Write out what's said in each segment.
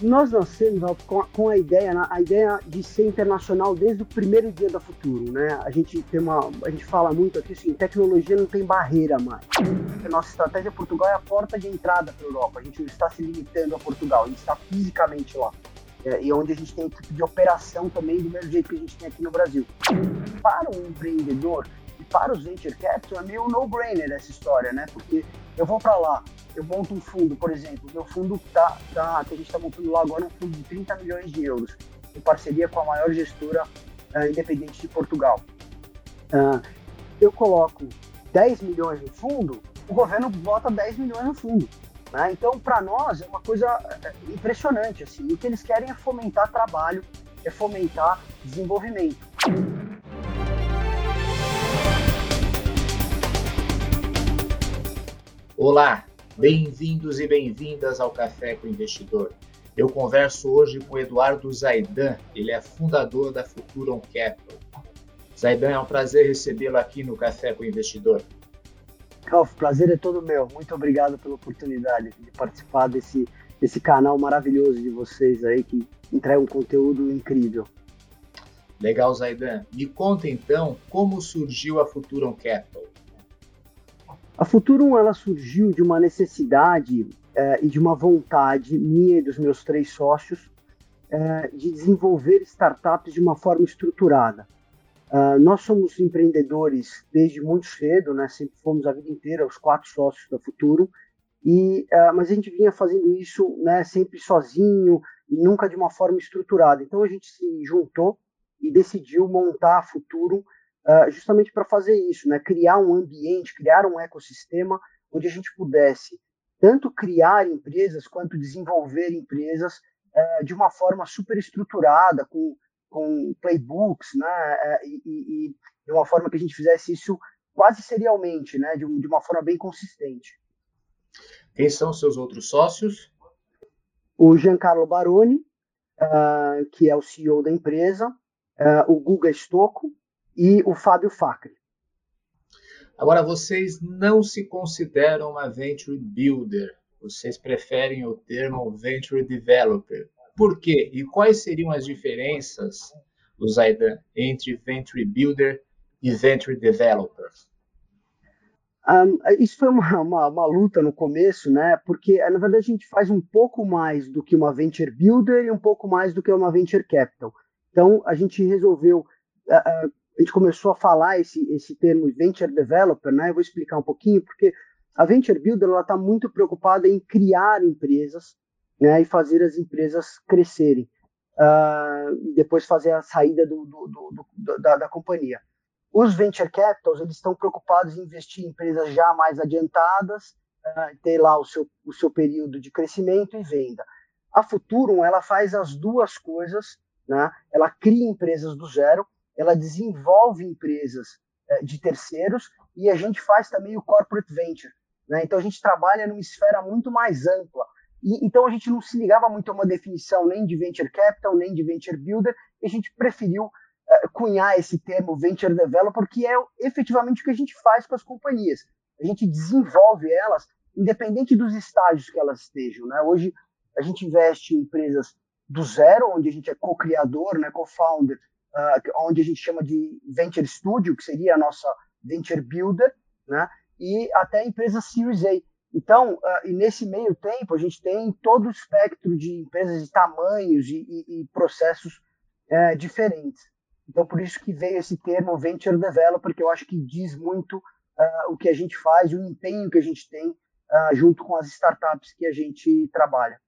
nós nascemos com a, ideia, a ideia de ser internacional desde o primeiro dia da Futuro, né? A gente tem uma, a gente fala muito aqui assim, tecnologia não tem barreira mais. A nossa estratégia Portugal é a porta de entrada para a Europa. A gente não está se limitando a Portugal, a gente está fisicamente lá. É, e onde a gente tem equipe de operação também do mesmo jeito que a gente tem aqui no Brasil. Para o empreendedor e para os venture capital é meio no-brainer essa história, né? Porque eu vou para lá, eu monto um fundo, por exemplo, meu fundo tá, tá, que a gente está montando lá agora é um fundo de 30 milhões de euros, em parceria com a maior gestora uh, independente de Portugal. Uh, eu coloco 10 milhões no fundo, o governo bota 10 milhões no fundo. Né? Então, para nós, é uma coisa é, impressionante. Assim. O que eles querem é fomentar trabalho, é fomentar desenvolvimento. Olá, bem-vindos e bem-vindas ao Café com o Investidor. Eu converso hoje com Eduardo Zaidan, ele é fundador da Futuron Capital. Zaidan, é um prazer recebê-lo aqui no Café com o Investidor. Ralf, prazer é todo meu. Muito obrigado pela oportunidade de participar desse, desse canal maravilhoso de vocês aí que entrega um conteúdo incrível. Legal, Zaidan. Me conta então como surgiu a Futuron Capital. A Futurum ela surgiu de uma necessidade é, e de uma vontade minha e dos meus três sócios é, de desenvolver startups de uma forma estruturada. Uh, nós somos empreendedores desde muito cedo, né? sempre fomos a vida inteira os quatro sócios da Futuro, e, uh, mas a gente vinha fazendo isso né, sempre sozinho e nunca de uma forma estruturada. Então a gente se juntou e decidiu montar a Futuro uh, justamente para fazer isso, né? criar um ambiente, criar um ecossistema onde a gente pudesse tanto criar empresas quanto desenvolver empresas uh, de uma forma super estruturada, com, com playbooks, né? Uh, e, e, de uma forma que a gente fizesse isso quase serialmente, né? de, de uma forma bem consistente. Quem são seus outros sócios? O Giancarlo Baroni, uh, que é o CEO da empresa, uh, o Guga Stocco, e o Fábio Facre. Agora, vocês não se consideram uma venture builder, vocês preferem o termo venture developer. Por quê? E quais seriam as diferenças, Zaidan, entre venture builder e venture developer? Um, isso foi uma, uma, uma, luta no começo, né? Porque na verdade a gente faz um pouco mais do que uma venture builder e um pouco mais do que uma venture capital. Então a gente resolveu uh, uh, a gente começou a falar esse, esse termo venture developer, né? Eu vou explicar um pouquinho, porque a venture builder está muito preocupada em criar empresas, né? E fazer as empresas crescerem, uh, e depois fazer a saída do, do, do da, da, companhia. Os venture capitals eles estão preocupados em investir em empresas já mais adiantadas, uh, ter lá o seu, o seu período de crescimento e venda. A Futurum ela faz as duas coisas, né? Ela cria empresas do zero ela desenvolve empresas é, de terceiros e a gente faz também o corporate venture. Né? Então a gente trabalha numa esfera muito mais ampla. E, então a gente não se ligava muito a uma definição nem de venture capital, nem de venture builder, e a gente preferiu é, cunhar esse termo venture developer, que é efetivamente o que a gente faz com as companhias. A gente desenvolve elas, independente dos estágios que elas estejam. Né? Hoje a gente investe em empresas do zero, onde a gente é co-criador, né, co-founder, uh, onde a gente chama de Venture Studio, que seria a nossa Venture Builder, né? e até a empresa Series A. Então, uh, e nesse meio tempo, a gente tem todo o espectro de empresas de tamanhos e, e, e processos uh, diferentes. Então, por isso que veio esse termo Venture Developer, que eu acho que diz muito uh, o que a gente faz, o empenho que a gente tem junto com as startups que a gente trabalha.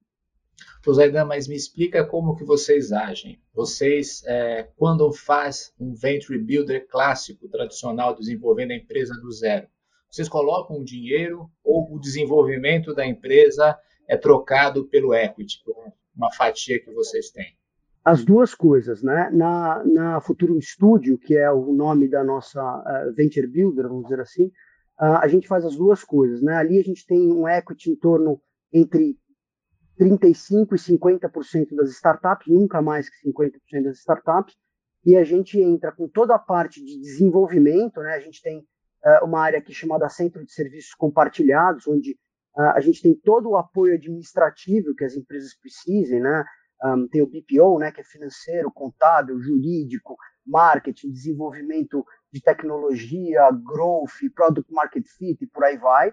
Zaidan, mas me explica como que vocês agem. Vocês, é, quando faz um venture builder clássico, tradicional, desenvolvendo a empresa do zero, vocês colocam o dinheiro ou o desenvolvimento da empresa é trocado pelo equity, por uma fatia que vocês têm? As duas coisas, né? Na, na Studio, que é o nome da nossa uh, venture builder, vamos dizer assim, uh, a gente faz as duas coisas, né? Ali a gente tem um equity em torno entre 35% e 50% das startups, nunca mais que 50% das startups, e a gente entra com toda a parte de desenvolvimento, né? A gente tem uh, uma área aqui chamada Centro de Serviços Compartilhados, onde Uh, a gente tem todo o apoio administrativo que as empresas precisem, né? Um, tem o BPO, né, que é financeiro, contábil, jurídico, marketing, desenvolvimento de tecnologia, growth, product market fit e por aí vai.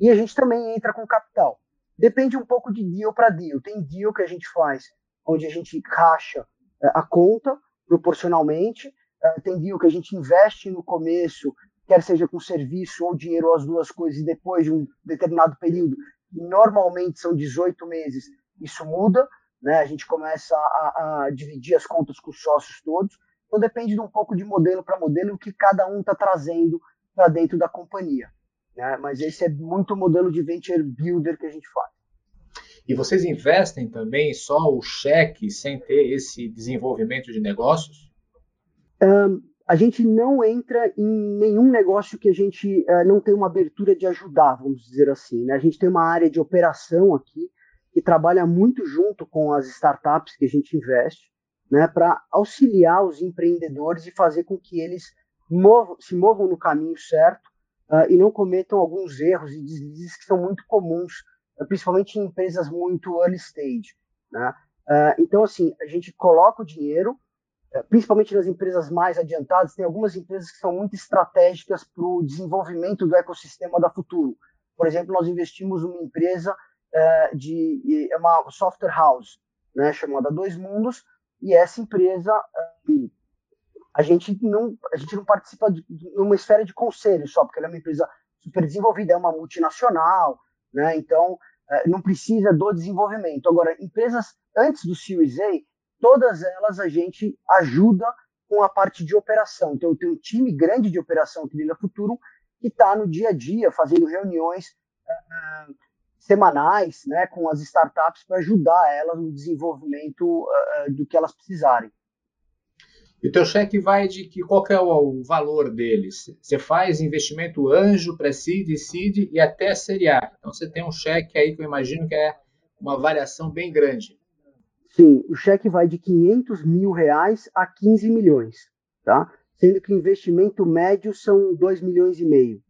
E a gente também entra com capital. Depende um pouco de deal para deal. Tem deal que a gente faz onde a gente racha uh, a conta proporcionalmente. Uh, tem deal que a gente investe no começo, quer seja com serviço ou dinheiro, ou as duas coisas, e depois de um determinado período, normalmente são 18 meses, isso muda né? A gente começa a, a dividir as contas com os sócios todos. Então depende de um pouco de modelo para modelo o que cada um está trazendo para dentro da companhia. Né? Mas esse é muito o modelo de venture builder que a gente faz. E vocês investem também só o cheque sem ter esse desenvolvimento de negócios? Um, a gente não entra em nenhum negócio que a gente uh, não tem uma abertura de ajudar, vamos dizer assim. Né? A gente tem uma área de operação aqui, que trabalha muito junto com as startups que a gente investe, né, para auxiliar os empreendedores e fazer com que eles movam, se movam no caminho certo uh, e não cometam alguns erros e deslizes que são muito comuns, uh, principalmente em empresas muito early stage. Né? Uh, então, assim, a gente coloca o dinheiro, principalmente nas empresas mais adiantadas, tem algumas empresas que são muito estratégicas para o desenvolvimento do ecossistema da Futuro. Por exemplo, nós investimos numa empresa é, de é uma software house, né, chamada Dois Mundos, e essa empresa é, a gente não a gente não participa de, uma esfera de conselho só, porque ela é uma empresa super desenvolvida, é uma multinacional, né, então é, não precisa do desenvolvimento. Agora, empresas antes do Series A, todas elas a gente ajuda com a parte de operação. Então, eu tenho um time grande de operação aqui dentro da Futuro que está no dia a dia fazendo reuniões uh, semanais né, com as startups para ajudar elas no desenvolvimento uh, do que elas precisarem. E o teu cheque vai de que qual que é o, valor deles? Você faz investimento anjo, pré-seed, seed e até série A. Então você tem um cheque aí que eu imagino que é uma variação bem grande. Sim, o cheque vai de 500 mil reais a 15 milhões, tá? Sendo que o investimento médio são 2 milhões e meio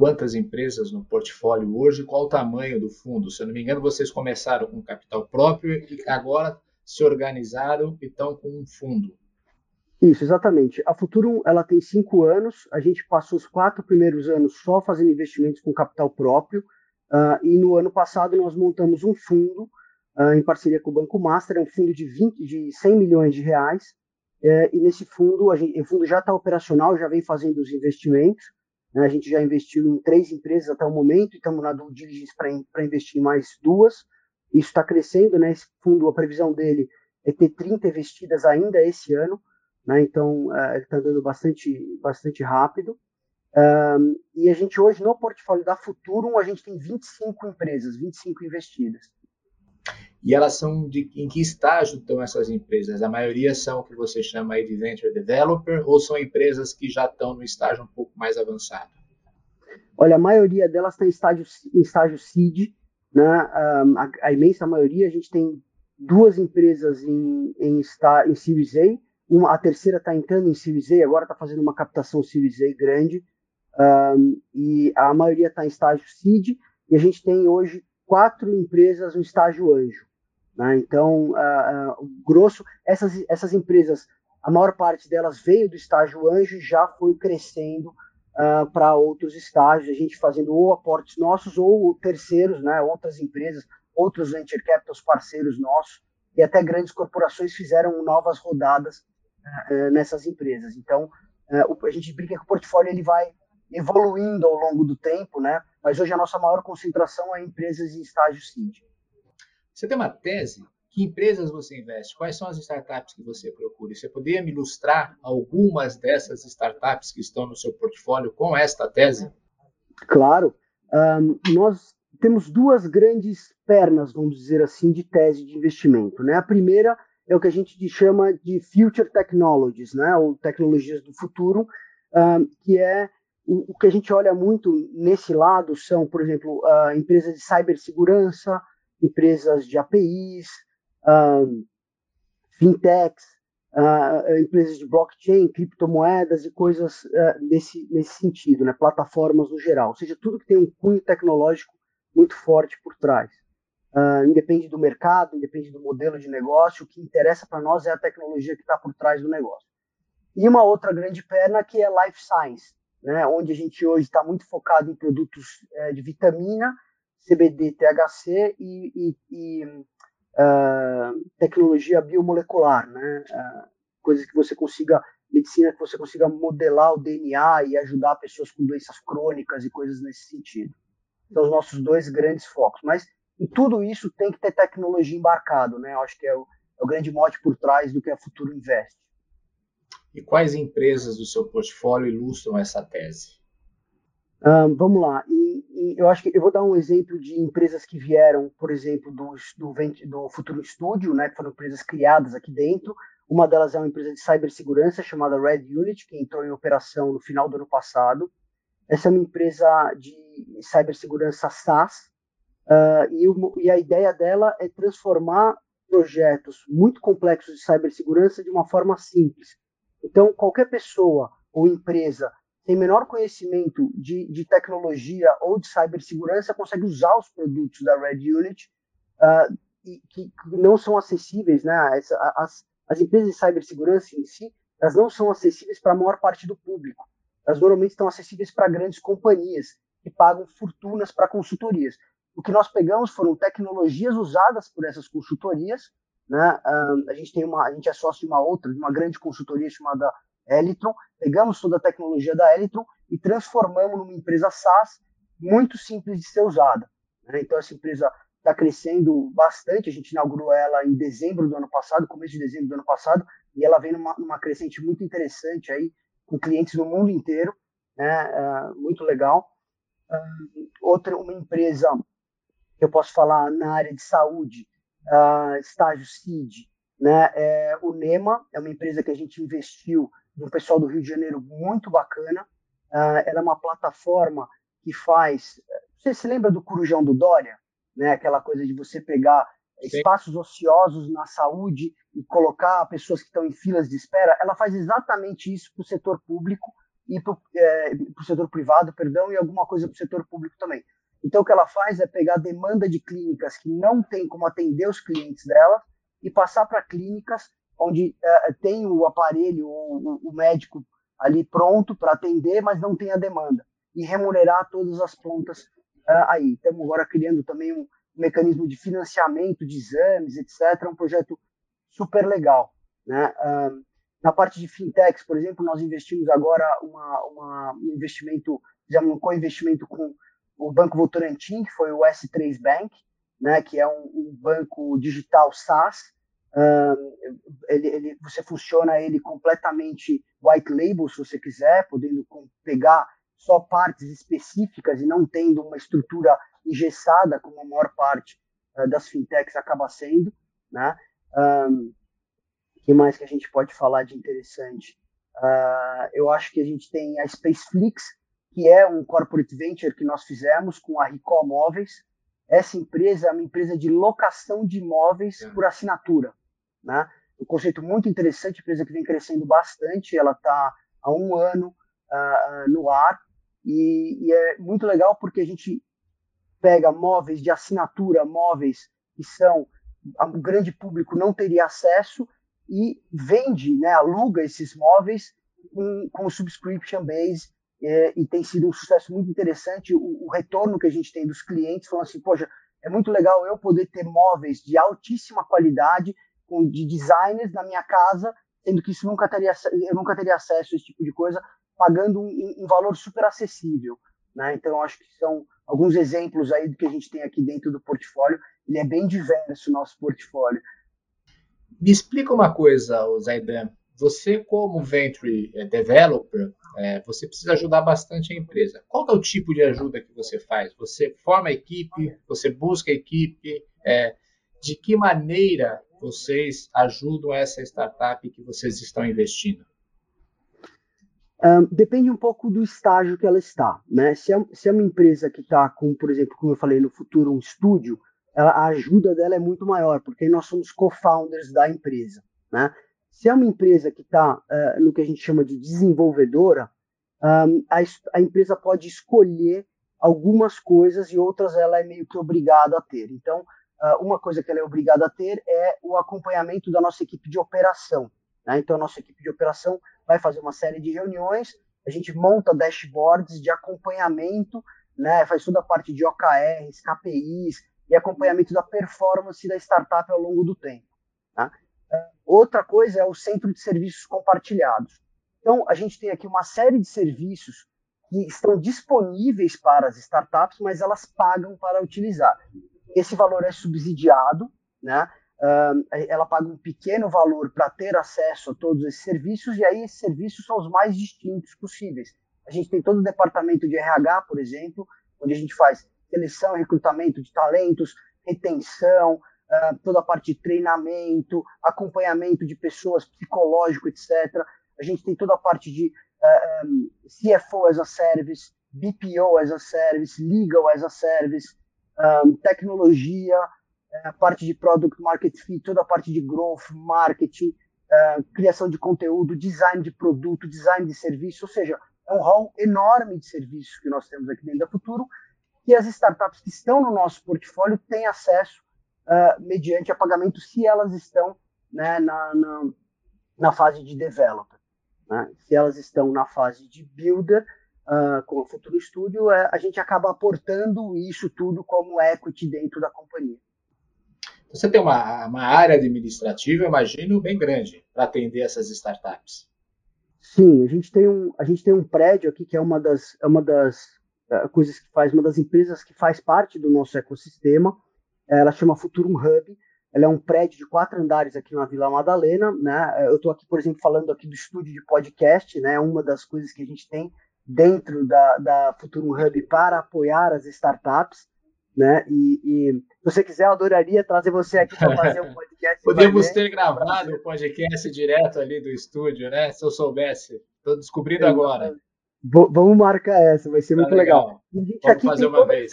quantas empresas no portfólio hoje, qual o tamanho do fundo. Se eu não me engano, vocês começaram com capital próprio e agora se organizaram e estão com um fundo. Isso, exatamente. A Futurum ela tem cinco anos. A gente passou os quatro primeiros anos só fazendo investimentos com capital próprio. Uh, e no ano passado nós montamos um fundo uh, em parceria com o Banco Master, é um fundo de 20, de 100 milhões de reais. Uh, e nesse fundo, a gente, o fundo já está operacional, já vem fazendo os investimentos. Né? A gente já investiu em três empresas até o momento, e estamos na diligence para investir em mais duas. Isso está crescendo, né? Esse fundo, a previsão dele é ter 30 investidas ainda esse ano, né? Então, uh, ele está andando bastante, bastante rápido. Um, e a gente hoje, no portfólio da Futurum, a gente tem 25 empresas, 25 investidas. E elas são de em que estágio estão essas empresas? A maioria são o que você chama aí de venture developer ou são empresas que já estão no estágio um pouco mais avançado? Olha, a maioria delas está em estágio, em estágio seed, né? A, a, imensa maioria, a gente tem duas empresas em, em, em Series A, uma, a terceira está entrando em Series A, agora está fazendo uma captação Series A grande, um, e a maioria está em estágio seed, e a gente tem hoje quatro empresas no estágio anjo. Né? Então, uh, uh, grosso, essas, essas empresas, a maior parte delas veio do estágio anjo e já foi crescendo uh, para outros estágios, a gente fazendo ou aportes nossos ou terceiros, né? outras empresas, outros venture capitals parceiros nossos, e até grandes corporações fizeram novas rodadas nessas empresas. Então, a gente brinca que o portfólio ele vai evoluindo ao longo do tempo, né? mas hoje a nossa maior concentração é em empresas em estágio seed. Você tem uma tese? Que empresas você investe? Quais são as startups que você procura? Você poderia me ilustrar algumas dessas startups que estão no seu portfólio com esta tese? Claro. Um, nós temos duas grandes pernas, vamos dizer assim, de tese de investimento. Né? A primeira é o que a gente chama de Future Technologies, né? ou tecnologias do futuro, um, que é o, que a gente olha muito nesse lado são, por exemplo, uh, empresas de cibersegurança, empresas de APIs, um, fintechs, uh, empresas de blockchain, criptomoedas e coisas uh, nesse, nesse sentido, né? plataformas no geral, ou seja, tudo que tem um cunho tecnológico muito forte por trás. Uh, independe do mercado, independe do modelo de negócio, o que interessa para nós é a tecnologia que está por trás do negócio. E uma outra grande perna que é life science, né, onde a gente hoje está muito focado em produtos é, de vitamina, CBD, THC e, e, e uh, tecnologia biomolecular, né, uh, coisas que você consiga, medicina que você consiga modelar o DNA e ajudar pessoas com doenças crônicas e coisas nesse sentido. São os nossos dois grandes focos. Mas em tudo isso tem que ter tecnologia embarcado, né? Eu acho que é o, é o grande mote por trás do que a Futuro investe. E quais empresas do seu portfólio ilustram essa tese? Um, vamos lá. E, e eu acho que eu vou dar um exemplo de empresas que vieram, por exemplo, do, do, do Futuro Studio, né, que foram empresas criadas aqui dentro. Uma delas é uma empresa de cibersegurança chamada Red Unit, que entrou em operação no final do ano passado. Essa é uma empresa de cibersegurança SaaS, uh, e, e a ideia dela é transformar projetos muito complexos de cibersegurança de uma forma simples. Então, qualquer pessoa ou empresa tem menor conhecimento de, de tecnologia ou de cibersegurança consegue usar os produtos da Red Unit uh, e, que, não são acessíveis, né? As, as, as empresas de cibersegurança em si, elas não são acessíveis para a maior parte do público. Elas normalmente estão acessíveis para grandes companhias que pagam fortunas para consultorias. O que nós pegamos foram tecnologias usadas por essas consultorias né? a gente tem uma, a gente é sócio de uma outra, de uma grande consultoria chamada Elitron. Pegamos toda a tecnologia da Elitron e transformamos numa empresa SaaS muito simples de ser usada. Né? Então essa empresa está crescendo bastante. A gente inaugurou ela em dezembro do ano passado, começo de dezembro do ano passado, e ela vem numa, numa crescente muito interessante aí com clientes no mundo inteiro, né? Uh, muito legal. Uh, outra uma empresa que eu posso falar na área de saúde uh, estágio CID, né? É, o NEMA é uma empresa que a gente investiu no pessoal do Rio de Janeiro muito bacana. Uh, ela é uma plataforma que faz. Você se lembra do Corujão do Dória? Né? Aquela coisa de você pegar Sim. espaços ociosos na saúde e colocar pessoas que estão em filas de espera. Ela faz exatamente isso para o setor público e para o é, setor privado, perdão, e alguma coisa para o setor público também. Então, o que ela faz é pegar a demanda de clínicas que não tem como atender os clientes dela e passar para clínicas onde uh, tem o aparelho o, o médico ali pronto para atender, mas não tem a demanda e remunerar todas as pontas uh, aí. Estamos agora criando também um mecanismo de financiamento de exames, etc. É um projeto super legal. Né? Uh, na parte de fintechs, por exemplo, nós investimos agora uma, uma, um investimento, fizemos um co-investimento com o Banco Votorantim, que foi o S3 Bank, né, que é um, um banco digital SaaS. Um, ele, ele, você funciona ele completamente white label, se você quiser, podendo pegar só partes específicas e não tendo uma estrutura engessada, como a maior parte uh, das fintechs acaba sendo. Né? Um, que mais que a gente pode falar de interessante? Uh, eu acho que a gente tem a Spaceflix, que é um corporate venture que nós fizemos com a Ricó Móveis. Essa empresa é uma empresa de locação de imóveis é. por assinatura. Né? Um conceito muito interessante, empresa que vem crescendo bastante, ela está há um ano uh, no ar e, e, é muito legal porque a gente pega móveis de assinatura, móveis que são o grande público não teria acesso e vende, né, aluga esses móveis com, com subscription base é, e tem sido um sucesso muito interessante o, o, retorno que a gente tem dos clientes falando assim, poxa, é muito legal eu poder ter móveis de altíssima qualidade de designers na minha casa, sendo que isso nunca teria eu nunca teria acesso a esse tipo de coisa pagando um, um valor super acessível, né? Então acho que são alguns exemplos aí do que a gente tem aqui dentro do portfólio. Ele é bem diverso o nosso portfólio. Me explica uma coisa, Zaidan. Você, como venture eh, developer, é, você precisa ajudar bastante a empresa. Qual é o tipo de ajuda que você faz? Você forma a equipe, você busca a equipe, é, de que maneira vocês ajudam essa startup que vocês estão investindo? Um, depende um pouco do estágio que ela está. Né? Se, é, se é uma empresa que está com, por exemplo, como eu falei no futuro, um estúdio, ela, a ajuda dela é muito maior, porque nós somos co-founders da empresa. Né? Se é uma empresa que está uh, no que a gente chama de desenvolvedora, um, a, a, empresa pode escolher algumas coisas e outras ela é meio que obrigada a ter. Então, uma coisa que ela é obrigada a ter é o acompanhamento da nossa equipe de operação. Né? Então, a nossa equipe de operação vai fazer uma série de reuniões, a gente monta dashboards de acompanhamento, né? faz toda a parte de OKRs, KPIs e acompanhamento da performance da startup ao longo do tempo. Tá? Outra coisa é o centro de serviços compartilhados. Então, a gente tem aqui uma série de serviços que estão disponíveis para as startups, mas elas pagam para utilizar. Esse valor é subsidiado, né? Uh, ela paga um pequeno valor para ter acesso a todos esses serviços, e aí esses serviços são os mais distintos possíveis. A gente tem todo o departamento de RH, por exemplo, onde a gente faz seleção recrutamento de talentos, retenção, uh, toda a parte de treinamento, acompanhamento de pessoas, psicológico, etc. A gente tem toda a parte de uh, um, CFO as a service, BPO as a service, legal as a service, um, tecnologia, a é, parte de product market fit, toda a parte de growth, marketing, uh, criação de conteúdo, design de produto, design de serviço, ou seja, é um hall enorme de serviços que nós temos aqui dentro da Futuro que as startups que estão no nosso portfólio têm acesso uh, mediante a pagamento se elas estão né, na, na, na, fase de developer. Né? Se elas estão na fase de builder, uh, com o Futuro Studio, uh, a gente acaba aportando isso tudo como equity dentro da companhia. Você tem uma, uma área administrativa, imagino, bem grande para atender essas startups. Sim, a gente tem um, a gente tem um prédio aqui que é uma das, é uma das uh, coisas que faz, uma das empresas que faz parte do nosso ecossistema. Ela chama Futurum Hub. Ela é um prédio de quatro andares aqui na Vila Madalena, né? Eu estou aqui, por exemplo, falando aqui do estúdio de podcast, né? Uma das coisas que a gente tem dentro da, da Futurum Hub para apoiar as startups né? E, e, se você quiser, eu adoraria trazer você aqui para fazer um podcast. Podemos ter gravado o podcast direto ali do estúdio, né? Se eu soubesse. Estou descobrindo agora. vamos marcar essa, vai ser tá muito legal. legal. A gente vamos aqui fazer uma vez.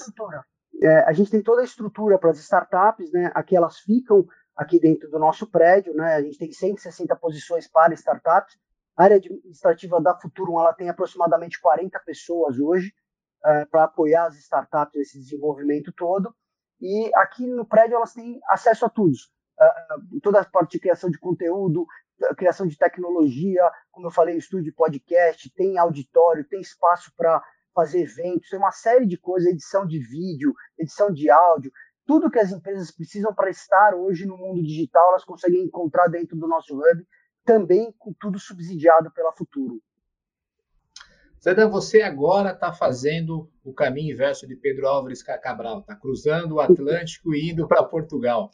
É, a gente tem toda a estrutura para as startups, né? Aqui elas ficam aqui dentro do nosso prédio, né? A gente tem 160 posições para startups. A área administrativa da Futurum ela tem aproximadamente 40 pessoas hoje uh, para apoiar as startups nesse desenvolvimento todo. E aqui no prédio elas têm acesso a tudo. Uh, toda a parte de criação de conteúdo, criação de tecnologia, como eu falei, estúdio de podcast, tem auditório, tem espaço para fazer eventos, tem uma série de coisas, edição de vídeo, edição de áudio, tudo que as empresas precisam para estar hoje no mundo digital, elas conseguem encontrar dentro do nosso hub, também com tudo subsidiado pela Futuro. Zedan, você agora está fazendo o caminho inverso de Pedro Álvares Cabral, está cruzando o Atlântico e indo para Portugal.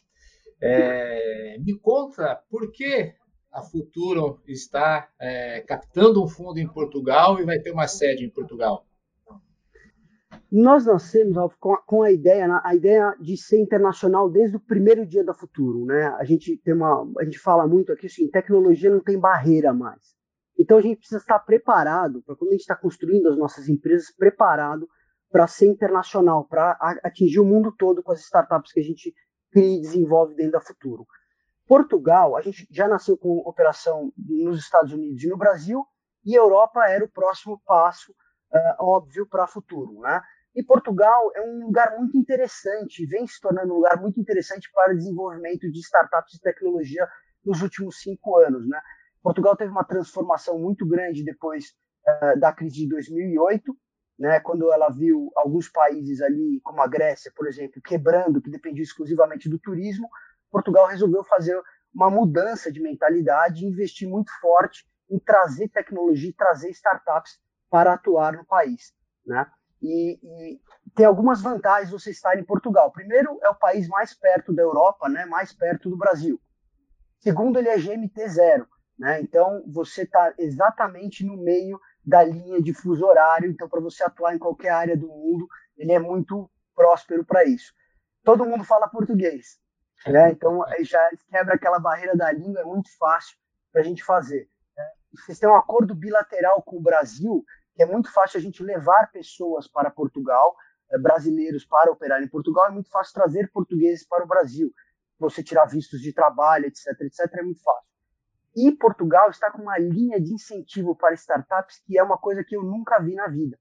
É, me conta por que a Futuro está é, captando um fundo em Portugal e vai ter uma sede em Portugal. Nós nascemos com a, ideia, a ideia de ser internacional desde o primeiro dia da Futuro, né? A gente tem uma, a gente fala muito aqui assim, tecnologia não tem barreira mais. Então a gente precisa estar preparado para quando a gente está construindo as nossas empresas, preparado para ser internacional, para atingir o mundo todo com as startups que a gente cria e desenvolve dentro da Futuro. Portugal, a gente já nasceu com operação nos Estados Unidos e no Brasil, e Europa era o próximo passo uh, óbvio para Futuro, né? E Portugal é um lugar muito interessante, vem se tornando um lugar muito interessante para o desenvolvimento de startups de tecnologia nos últimos cinco anos, né? Portugal teve uma transformação muito grande depois uh, da crise de 2008, né, quando ela viu alguns países ali, como a Grécia, por exemplo, quebrando, que dependia exclusivamente do turismo, Portugal resolveu fazer uma mudança de mentalidade e investir muito forte em trazer tecnologia e trazer startups para atuar no país. Né? E, e, tem algumas vantagens você estar em Portugal. Primeiro, é o país mais perto da Europa, né, mais perto do Brasil. Segundo, ele é GMT zero. Né? Então, você está exatamente no meio da linha de fuso horário. Então, para você atuar em qualquer área do mundo, ele é muito próspero para isso. Todo mundo fala português. Né? Então, já quebra aquela barreira da língua, é muito fácil para a gente fazer. Né? Vocês têm um acordo bilateral com o Brasil, que é muito fácil a gente levar pessoas para Portugal, eh, brasileiros para operar em Portugal, é muito fácil trazer portugueses para o Brasil. Você tirar vistos de trabalho, etc, etc, é muito fácil. E Portugal está com uma linha de incentivo para startups que é uma coisa que eu nunca vi na vida.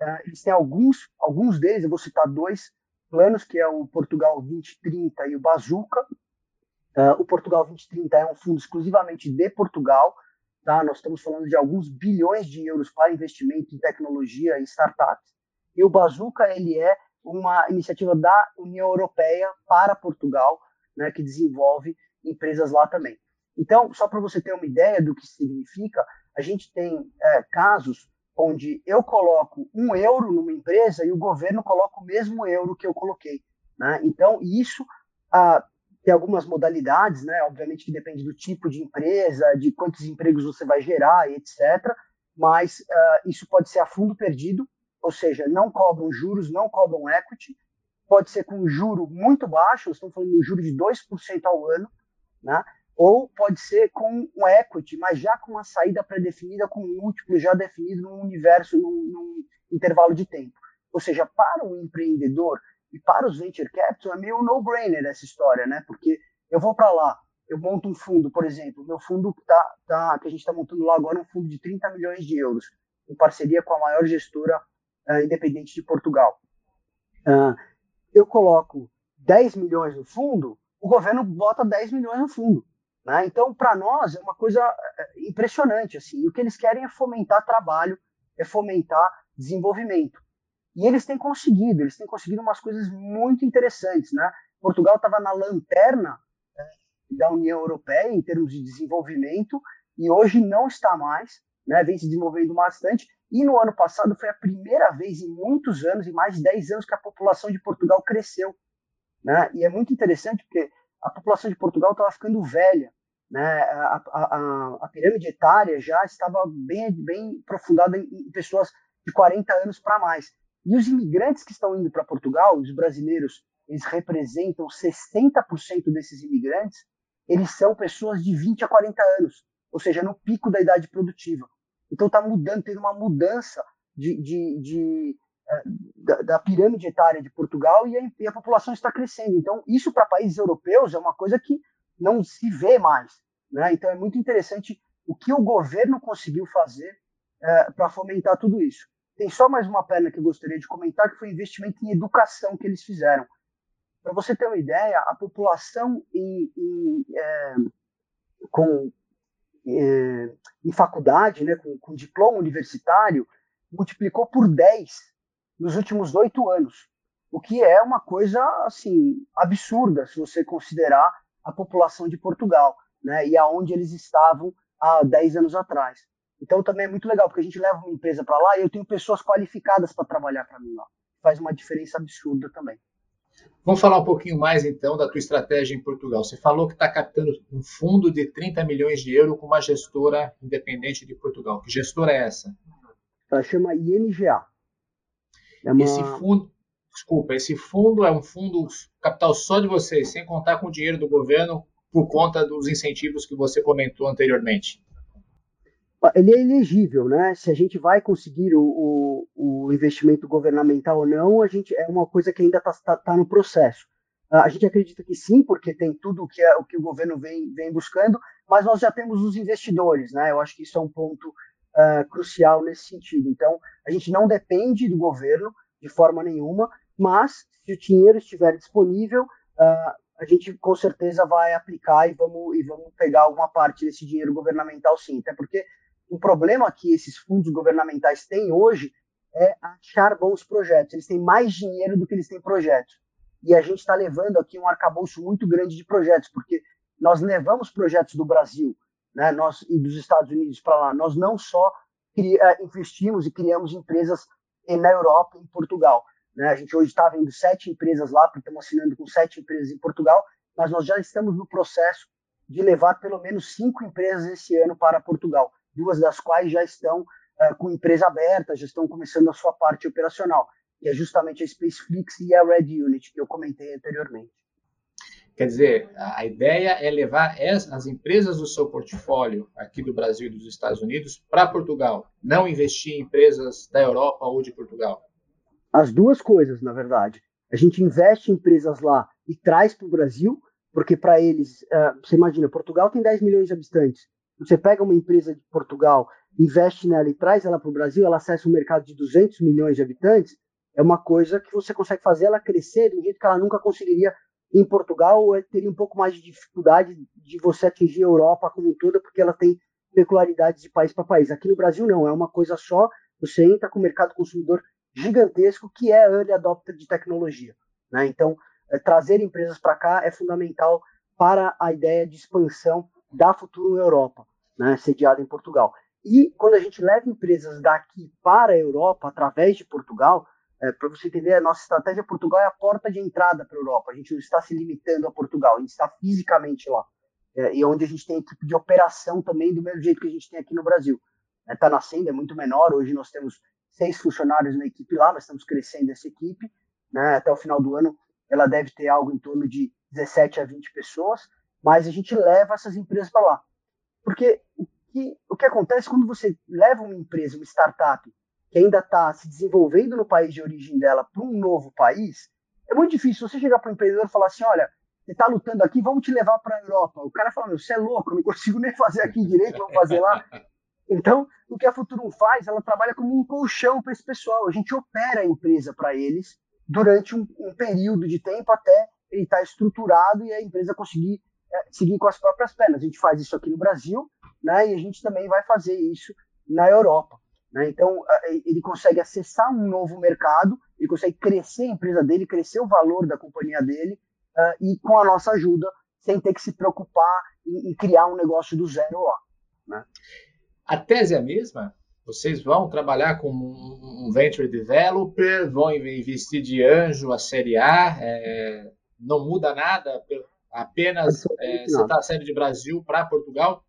Uh, eles têm alguns, alguns deles, eu vou citar dois planos, que é o Portugal 2030 e o Bazuca. Uh, o Portugal 2030 é um fundo exclusivamente de Portugal, tá? Nós estamos falando de alguns bilhões de euros para investimento em tecnologia e startups. E o Bazuca, ele é uma iniciativa da União Europeia para Portugal, né, que desenvolve empresas lá também. Então, só para você ter uma ideia do que significa, a gente tem é, casos onde eu coloco um euro numa empresa e o governo coloca o mesmo euro que eu coloquei. Né? Então, isso ah, tem algumas modalidades, né? obviamente que depende do tipo de empresa, de quantos empregos você vai gerar, etc. Mas ah, isso pode ser a fundo perdido, ou seja, não cobram juros, não cobram equity, pode ser com um juro muito baixo, estamos falando de um juro de 2% ao ano, né? ou pode ser com um equity, mas já com uma saída pré-definida, com um múltiplo já definido num universo, num, num, intervalo de tempo. Ou seja, para o empreendedor e para os venture capital é meio no-brainer essa história, né? Porque eu vou para lá, eu monto um fundo, por exemplo, meu fundo tá, tá, que a gente está montando lá agora é um fundo de 30 milhões de euros, em parceria com a maior gestora uh, independente de Portugal. Uh, eu coloco 10 milhões no fundo, o governo bota 10 milhões no fundo. Né? Então, para nós, é uma coisa é, impressionante. Assim. E o que eles querem é fomentar trabalho, é fomentar desenvolvimento. E eles têm conseguido, eles têm conseguido umas coisas muito interessantes. Né? Portugal estava na lanterna é, da União Europeia em termos de desenvolvimento e hoje não está mais, né? vem se desenvolvendo bastante. E no ano passado foi a primeira vez em muitos anos, em mais de 10 anos, que a população de Portugal cresceu. Né? E é muito interessante porque a população de Portugal estava ficando velha. Né? A, a, a, pirâmide etária já estava bem, bem aprofundada em pessoas de 40 anos para mais. E os imigrantes que estão indo para Portugal, os brasileiros, eles representam 60% desses imigrantes, eles são pessoas de 20 a 40 anos, ou seja, no pico da idade produtiva. Então está mudando, tendo uma mudança de, de, de eh, da, da, pirâmide etária de Portugal e a, e a população está crescendo. Então, isso para países europeus é uma coisa que não se vê mais. Né? Então, é muito interessante o que o governo conseguiu fazer é, para fomentar tudo isso. Tem só mais uma perna que eu gostaria de comentar, que foi o investimento em educação que eles fizeram. Para você ter uma ideia, a população em, em, é, com, é, em faculdade, né, com, com diploma universitário, multiplicou por 10 nos últimos oito anos, o que é uma coisa assim absurda se você considerar a população de Portugal, né, e aonde eles estavam há 10 anos atrás. Então também é muito legal, porque a gente leva uma empresa para lá e eu tenho pessoas qualificadas para trabalhar para mim lá. Faz uma diferença absurda também. Vamos falar um pouquinho mais então da tua estratégia em Portugal. Você falou que está captando um fundo de 30 milhões de euros com uma gestora independente de Portugal. Que gestora é essa? Ela chama INGA. É uma... Esse fundo, desculpa, esse fundo é um fundo capital só de vocês, sem contar com o dinheiro do governo por conta dos incentivos que você comentou anteriormente. Ele é elegível, né? Se a gente vai conseguir o, o, o investimento governamental ou não, a gente é uma coisa que ainda está tá, tá no processo. A gente acredita que sim, porque tem tudo que, é, o que o governo vem, vem buscando, mas nós já temos os investidores, né? Eu acho que isso é um ponto uh, crucial nesse sentido. Então, a gente não depende do governo de forma nenhuma, mas se o dinheiro estiver disponível, uh, a gente com certeza vai aplicar e vamos, e vamos pegar alguma parte desse dinheiro governamental sim. Até porque o problema que esses fundos governamentais têm hoje é achar bons projetos. Eles têm mais dinheiro do que eles têm projetos. E a gente está levando aqui um arcabouço muito grande de projetos, porque nós levamos projetos do Brasil né, nós e dos Estados Unidos para lá. Nós não só eh, investimos e criamos empresas na Europa e em Portugal. Né? A gente hoje está vendo sete empresas lá, porque estamos assinando com sete empresas em Portugal, mas nós já estamos no processo de levar pelo menos cinco empresas esse ano para Portugal, duas das quais já estão uh, com empresa aberta, já estão começando a sua parte operacional, que é justamente a Spaceflix e a Red Unit, que eu comentei anteriormente. Quer dizer, a ideia é levar as empresas do seu portfólio aqui do Brasil e dos Estados Unidos para Portugal, não investir em empresas da Europa ou de Portugal. As duas coisas, na verdade. A gente investe em empresas lá e traz para o Brasil, porque para eles, uh, você imagina, Portugal tem 10 milhões de habitantes. Você pega uma empresa de Portugal, investe nela e traz ela para o Brasil, ela acessa um mercado de 200 milhões de habitantes, é uma coisa que você consegue fazer ela crescer de um jeito que ela nunca conseguiria em Portugal, ou teria um pouco mais de dificuldade de você atingir a Europa como um todo, porque ela tem peculiaridades de país para país. Aqui no Brasil não, é uma coisa só, você entra com o mercado consumidor gigantesco que é early adopter de tecnologia. Né? Então, é, trazer empresas para cá é fundamental para a ideia de expansão da Futuro Europa, né? sediada em Portugal. E quando a gente leva empresas daqui para a Europa, através de Portugal, é, para você entender, a nossa estratégia Portugal é a porta de entrada para a Europa. A gente não está se limitando a Portugal, a gente está fisicamente lá. É, e onde a gente tem equipe de operação também, do mesmo jeito que a gente tem aqui no Brasil. Está é, nascendo, é muito menor. Hoje nós temos seis funcionários na equipe lá, nós estamos crescendo essa equipe. Né? Até o final do ano, ela deve ter algo em torno de 17 a 20 pessoas, mas a gente leva essas empresas para lá. Porque o que, o que acontece quando você leva uma empresa, uma startup, que ainda está se desenvolvendo no país de origem dela para um novo país, é muito difícil você chegar para o empreendedor e falar assim: olha, você está lutando aqui, vamos te levar para a Europa. O cara fala: você é louco, eu não consigo nem fazer aqui direito, vamos fazer lá. Então, o que a Futurum faz, ela trabalha como um colchão para esse pessoal. A gente opera a empresa para eles durante um, um, período de tempo até ele estar tá estruturado e a empresa conseguir seguir com as próprias pernas. A gente faz isso aqui no Brasil, né? E a gente também vai fazer isso na Europa. Né? Então, ele consegue acessar um novo mercado, ele consegue crescer a empresa dele, crescer o valor da companhia dele, uh, e com a nossa ajuda, sem ter que se preocupar em, criar um negócio do zero lá. Né? A tese é a mesma? Vocês vão trabalhar como um venture developer, vão investir de anjo a série A, é, não muda nada, apenas é, você está saindo de Brasil para Portugal?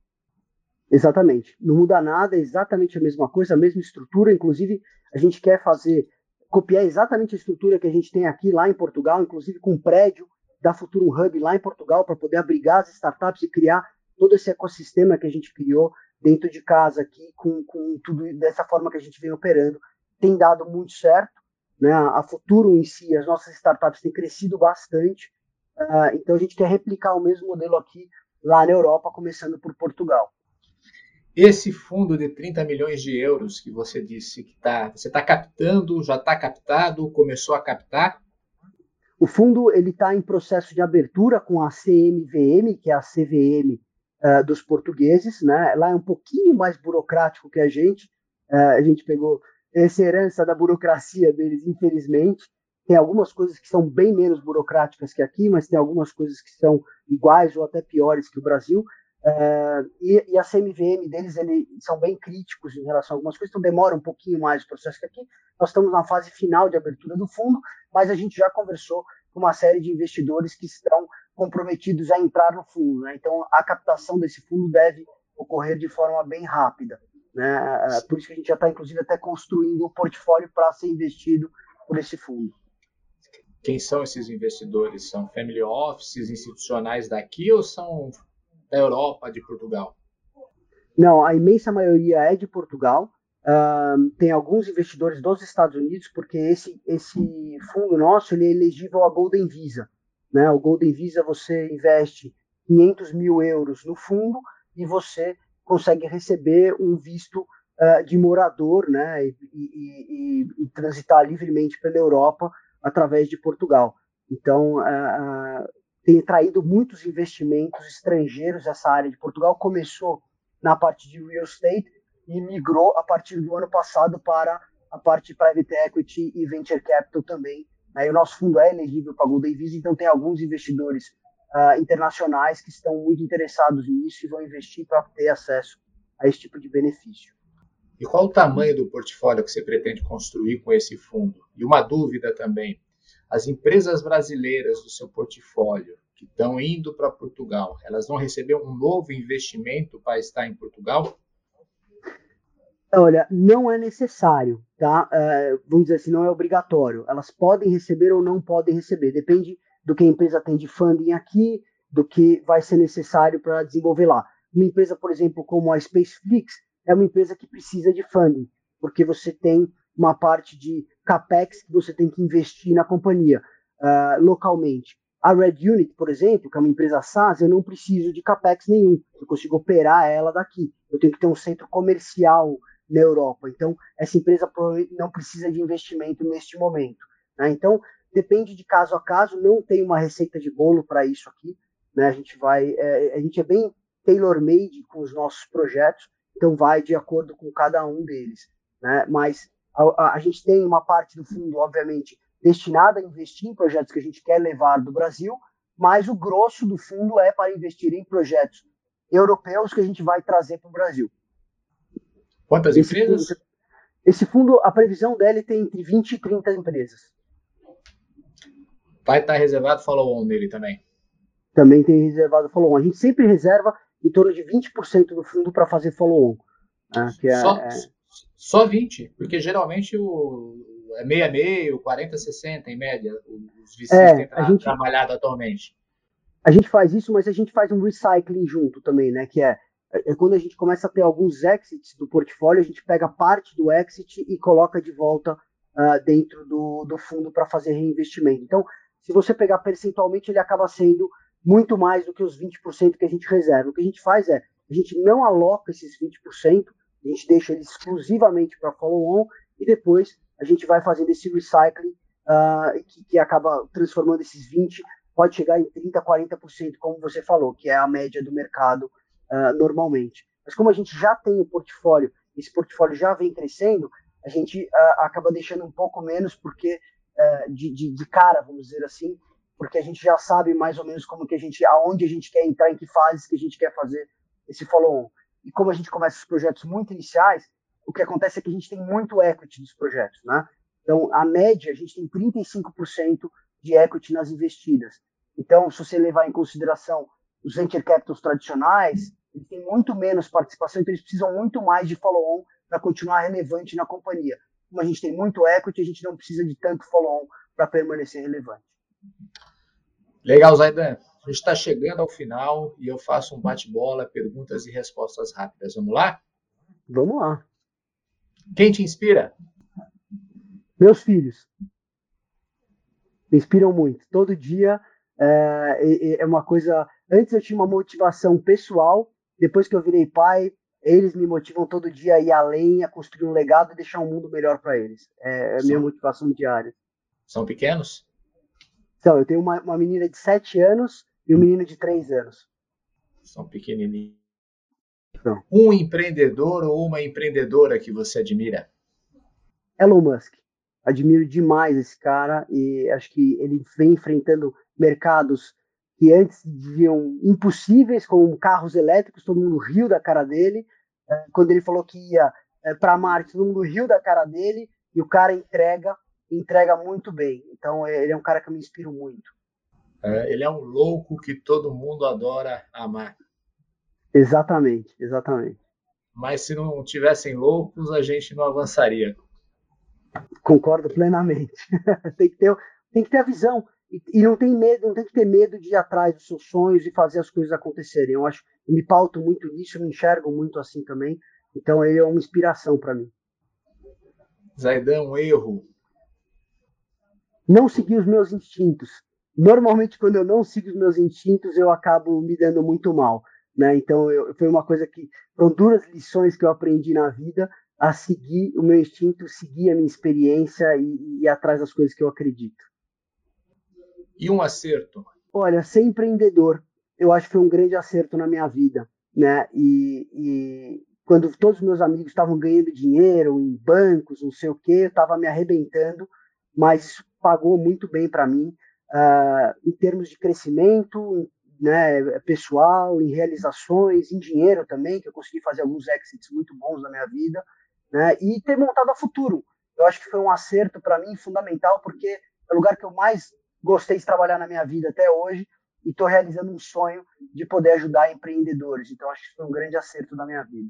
Exatamente. Não muda nada, é exatamente a mesma coisa, a mesma estrutura. Inclusive, a gente quer fazer, copiar exatamente a estrutura que a gente tem aqui lá em Portugal, inclusive com um prédio da Futurum Hub lá em Portugal, para poder abrigar as startups e criar todo esse ecossistema que a gente criou dentro de casa aqui, com, com tudo dessa forma que a gente vem operando. Tem dado muito certo. Né? A Futuro em si, as nossas startups têm crescido bastante. Uh, então, a gente quer replicar o mesmo modelo aqui lá na Europa, começando por Portugal. Esse fundo de 30 milhões de euros que você disse que tá, você está captando, já está captado, começou a captar? O fundo ele está em processo de abertura com a CMVM, que é a CVM uh, eh, dos portugueses. Né? Lá é um pouquinho mais burocrático que a gente. Uh, a gente pegou essa herança da burocracia deles, infelizmente. Tem algumas coisas que são bem menos burocráticas que aqui, mas tem algumas coisas que são iguais ou até piores que o Brasil. Uh, e, e, a CMVM deles eles são bem críticos em relação a algumas coisas, então demora um pouquinho mais o processo que aqui. Nós estamos na fase final de abertura do fundo, mas a gente já conversou com uma série de investidores que estão comprometidos a entrar no fundo. Né? Então, a captação desse fundo deve ocorrer de forma bem rápida. Né? Uh, por isso que a gente já está, inclusive, até construindo um portfólio para ser investido por esse fundo. Quem são esses investidores? São family offices institucionais daqui ou são da Europa, de Portugal? Não, a imensa maioria é de Portugal. Uh, tem alguns investidores dos Estados Unidos, porque esse, esse fundo nosso ele é elegível a Golden Visa. Né? O Golden Visa você investe 500 mil euros no fundo e você consegue receber um visto uh, de morador né? E, e, e, e, transitar livremente pela Europa através de Portugal. Então, uh, tem traído muitos investimentos estrangeiros essa área de Portugal. Começou na parte de real estate e migrou a partir do ano passado para a parte de private equity e venture capital também. Aí o nosso fundo é elegível para Golden Visa, então tem alguns investidores uh, internacionais que estão muito interessados nisso e vão investir para ter acesso a esse tipo de benefício. E qual o tamanho do portfólio que você pretende construir com esse fundo? E uma dúvida também: as empresas brasileiras do seu portfólio que estão indo para Portugal, elas vão receber um novo investimento para estar em Portugal? Olha, não é necessário, tá? Uh, vamos dizer assim, não é obrigatório. Elas podem receber ou não podem receber. Depende do que a empresa tem de funding aqui, do que vai ser necessário para desenvolver lá. Uma empresa, por exemplo, como a Spaceflix, é uma empresa que precisa de funding, porque você tem uma parte de capex que você tem que investir na companhia uh, localmente. A Red Unit, por exemplo, que é uma empresa SaaS, eu não preciso de capex nenhum. Eu consigo operar ela daqui. Eu tenho que ter um centro comercial na Europa. Então, essa empresa não precisa de investimento neste momento. Né? Então, depende de caso a caso. Não tem uma receita de bolo para isso aqui. Né? A gente vai, é, a gente é bem tailor-made com os nossos projetos. Então, vai de acordo com cada um deles. Né? Mas a, a, a gente tem uma parte do fundo, obviamente, destinada a investir em projetos que a gente quer levar do Brasil, mas o grosso do fundo é para investir em projetos europeus que a gente vai trazer para o Brasil. Quantas esse empresas? Fundo, esse fundo, a previsão dele tem entre 20 e 30 empresas. Vai estar reservado follow-on nele também? Também tem reservado follow-on. A gente sempre reserva em torno de 20% do fundo para fazer follow-on. Né, é, só, é... só 20%, porque geralmente o, é meia meio, 40, 60 em média, os VCs é, têm tra gente, trabalhado atualmente. A gente faz isso, mas a gente faz um recycling junto também, né? Que é, é quando a gente começa a ter alguns exits do portfólio, a gente pega parte do exit e coloca de volta uh, dentro do, do fundo para fazer reinvestimento. Então, se você pegar percentualmente, ele acaba sendo muito mais do que os 20% que a gente reserva. O que a gente faz é, a gente não aloca esses 20%, a gente deixa ele exclusivamente para follow-on e depois a gente vai fazendo esse recycling uh, que, que, acaba transformando esses 20%, pode chegar em 30%, 40%, como você falou, que é a média do mercado uh, normalmente. Mas como a gente já tem o portfólio, esse portfólio já vem crescendo, a gente uh, acaba deixando um pouco menos porque de, de, de, cara, vamos dizer assim, porque a gente já sabe mais ou menos como que a gente, aonde a gente quer entrar, em que fases que a gente quer fazer esse follow-on. E como a gente começa os projetos muito iniciais, o que acontece é que a gente tem muito equity dos projetos, né? Então, a média, a gente tem 35% de equity nas investidas. Então, se você levar em consideração os venture capitals tradicionais, eles têm muito menos participação, então eles precisam muito mais de follow-on para continuar relevante na companhia. Como a gente tem muito equity, a gente não precisa de tanto follow-on para permanecer relevante. Legal, Zaidan. A gente está chegando ao final e eu faço um bate-bola, perguntas e respostas rápidas. Vamos lá? Vamos lá. Quem te inspira? Meus filhos. Me inspiram muito. Todo dia é, é uma coisa. Antes eu tinha uma motivação pessoal, depois que eu virei pai, eles me motivam todo dia a ir além, a construir um legado e deixar um mundo melhor para eles. É, é a minha motivação diária. São pequenos? Então, eu tenho uma, uma menina de 7 anos e um menino de 3 anos. São pequenininhos. Um empreendedor ou uma empreendedora que você admira? Elon Musk. Admiro demais esse cara e acho que ele vem enfrentando mercados que antes diziam impossíveis, como carros elétricos, todo mundo riu da cara dele. É, quando ele falou que ia é, para Marte, todo mundo riu da cara dele e o cara entrega, entrega muito bem. Então ele é um cara que eu me inspiro muito. É, ele é um louco que todo mundo adora amar. Exatamente, exatamente. Mas se não tivessem loucos, a gente não avançaria. Concordo plenamente. tem, que ter, tem que ter a visão. E, e, não tem medo, não tem que ter medo de ir atrás dos seus sonhos e fazer as coisas acontecerem. Eu acho, eu me pauto muito nisso, me enxergo muito assim também. Então ele é uma inspiração para mim. Zaidan, um erro. Não seguir os meus instintos. Normalmente, quando eu não sigo os meus instintos, eu acabo me dando muito mal. Né? Então, eu, foi uma coisa que foram duras lições que eu aprendi na vida a seguir o meu instinto, seguir a minha experiência e, e ir atrás das coisas que eu acredito. E um acerto? Olha, ser empreendedor, eu acho que foi um grande acerto na minha vida, né? E, e quando todos os meus amigos estavam ganhando dinheiro em bancos, não sei o quê, eu estava me arrebentando, mas pagou muito bem para mim, uh, em termos de crescimento, né, pessoal, em realizações, em dinheiro também, que eu consegui fazer alguns exits muito bons na minha vida, né, e ter montado a Futuro. Eu acho que foi um acerto para mim fundamental, porque é o lugar que eu mais gostei de trabalhar na minha vida até hoje, e estou realizando um sonho de poder ajudar empreendedores. Então, acho que foi um grande acerto da minha vida.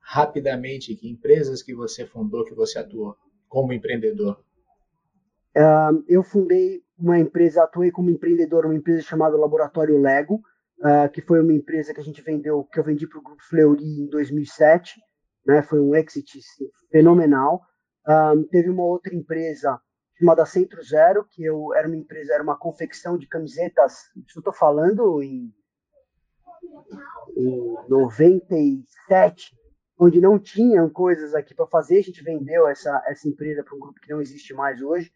Rapidamente, que empresas que você fundou, que você atuou como empreendedor? Uh, eu fundei uma empresa, atuei como empreendedor, uma empresa chamada Laboratório Lego, uh, que foi uma empresa que a gente vendeu, que eu vendi para o Grupo Fleury em 2007, né, foi um exit fenomenal. Teve uma outra empresa chamada Centro Zero, que eu era uma empresa, era uma confecção de camisetas, estou falando em, em 97, onde não tinham coisas aqui para fazer, a gente vendeu essa, essa empresa para um grupo que não existe mais hoje,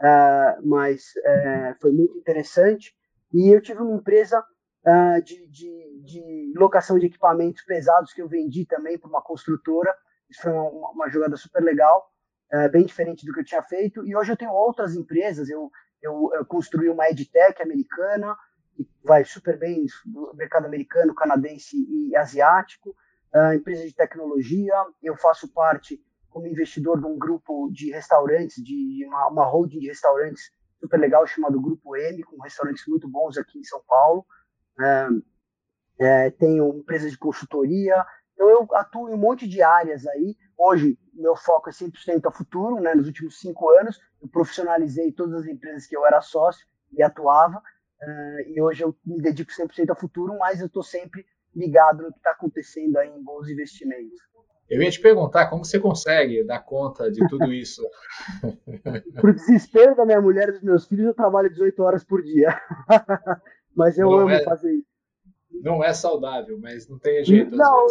uh, mas uh, foi muito interessante. E eu tive uma empresa uh, de, de, de, locação de equipamentos pesados que eu vendi também para uma construtora. Isso foi uma, uma jogada super legal, uh, bem diferente do que eu tinha feito. E hoje eu tenho outras empresas. Eu, eu, eu construí uma EdTech americana, que vai super bem no mercado americano, canadense e asiático. Uh, empresa de tecnologia. Eu faço parte como investidor de um grupo de restaurantes, de uma, uma holding de restaurantes super legal chamado Grupo M, com restaurantes muito bons aqui em São Paulo. É, é, tenho empresa de consultoria. Então, eu atuo em um monte de áreas aí. Hoje, meu foco é 100% a futuro. Né? Nos últimos cinco anos, eu profissionalizei todas as empresas que eu era sócio e atuava. Uh, e hoje eu me dedico 100% a futuro, mas eu estou sempre ligado no que está acontecendo aí em bons investimentos. Eu ia te perguntar como você consegue dar conta de tudo isso. Por desespero da minha mulher e dos meus filhos, eu trabalho 18 horas por dia. mas eu não amo é, fazer isso. Não é saudável, mas não tem jeito. Não,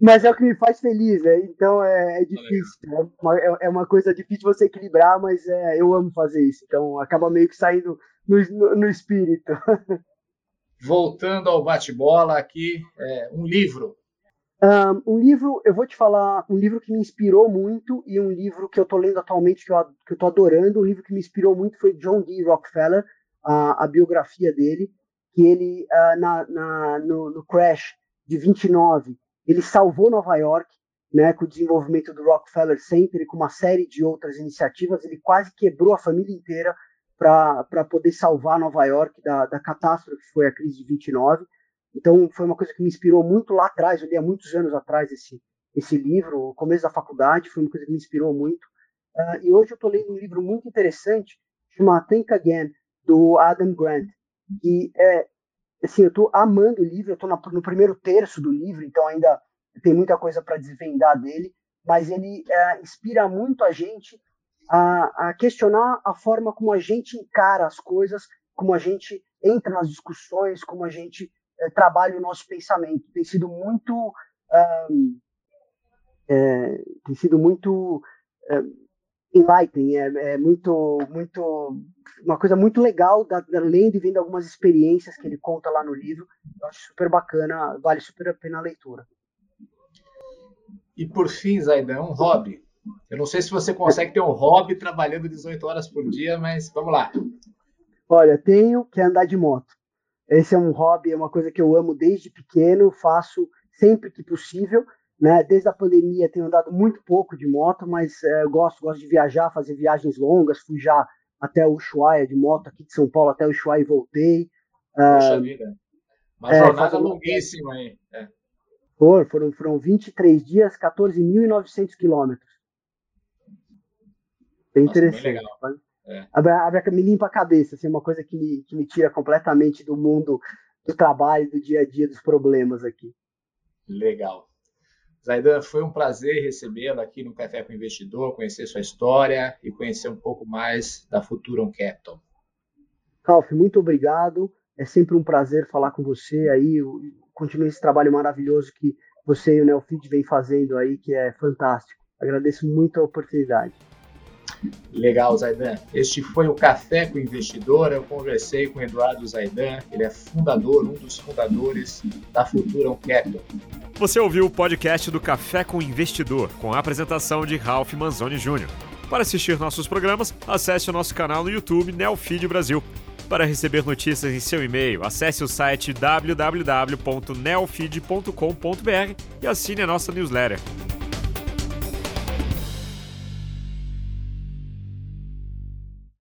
mas é o que me faz feliz, né? Então é, é difícil. É uma, é, é uma, coisa difícil você equilibrar, mas é, eu amo fazer isso. Então acaba meio que saindo no, no, no espírito. Voltando ao bate-bola aqui, é, um livro um, livro, eu vou te falar, um livro que me inspirou muito e um livro que eu estou lendo atualmente que eu, que eu tô adorando. Um livro que me inspirou muito foi John D. Rockefeller, a, a biografia dele, que ele, uh, na, na no, no, crash de 29, ele salvou Nova York, né, com o desenvolvimento do Rockefeller Center e com uma série de outras iniciativas. Ele quase quebrou a família inteira para poder salvar Nova York da, da catástrofe que foi a crise de 29. Então, foi uma coisa que me inspirou muito lá atrás, eu li há muitos anos atrás esse, esse livro, o começo da faculdade, foi uma coisa que me inspirou muito. Uh, e hoje eu estou lendo um livro muito interessante, chamado Think Again, do Adam Grant, que é, assim, eu estou amando o livro, eu estou no primeiro terço do livro, então ainda tem muita coisa para desvendar dele, mas ele uh, inspira muito a gente a, a questionar a forma como a gente encara as coisas, como a gente entra nas discussões, como a gente é, trabalha o nosso pensamento. Tem sido muito. Um, é, tem sido muito. É, enlightening, é, é, muito, muito, uma coisa muito legal, da, da, lendo e vendo algumas experiências que ele conta lá no livro. Eu acho super bacana, vale super a pena a leitura. E por fim, Zaidan, um hobby. Eu não sei se você consegue ter um hobby trabalhando 18 horas por dia, mas vamos lá. Olha, tenho que andar de moto. Esse é um hobby, é uma coisa que eu amo desde pequeno, faço sempre que possível. Né? Desde a pandemia tenho andado muito pouco de moto, mas é, gosto, gosto de viajar, fazer viagens longas. Fui já até o Ushuaia de moto aqui de São Paulo até o Ushuaia e voltei. Poxa uh, vida. Uma é, jornada longuíssima aí. É. Foram, foram, foram 23 dias, 14.900 quilômetros. Bem Nossa, interessante. Bem legal. É. A, me limpa a cabeça, assim, uma coisa que me, que me tira completamente do mundo do trabalho, do dia a dia, dos problemas aqui. Legal. Zaidan, foi um prazer recebê-lo aqui no Café com o Investidor, conhecer sua história e conhecer um pouco mais da Futuron Capital. Ralf, muito obrigado. É sempre um prazer falar com você aí. Continue esse trabalho maravilhoso que você e o Neofit vem fazendo aí, que é fantástico. Agradeço muito a oportunidade. Legal, Zaidan. Este foi o Café com o Investidor. Eu conversei com o Eduardo Zaidan, ele é fundador, um dos fundadores da Futuron Capital. Você ouviu o podcast do Café com o Investidor, com a apresentação de Ralph Manzoni Jr. Para assistir nossos programas, acesse o nosso canal no YouTube Neofeed Brasil. Para receber notícias em seu e-mail, acesse o site www.neofeed.com.br e assine a nossa newsletter.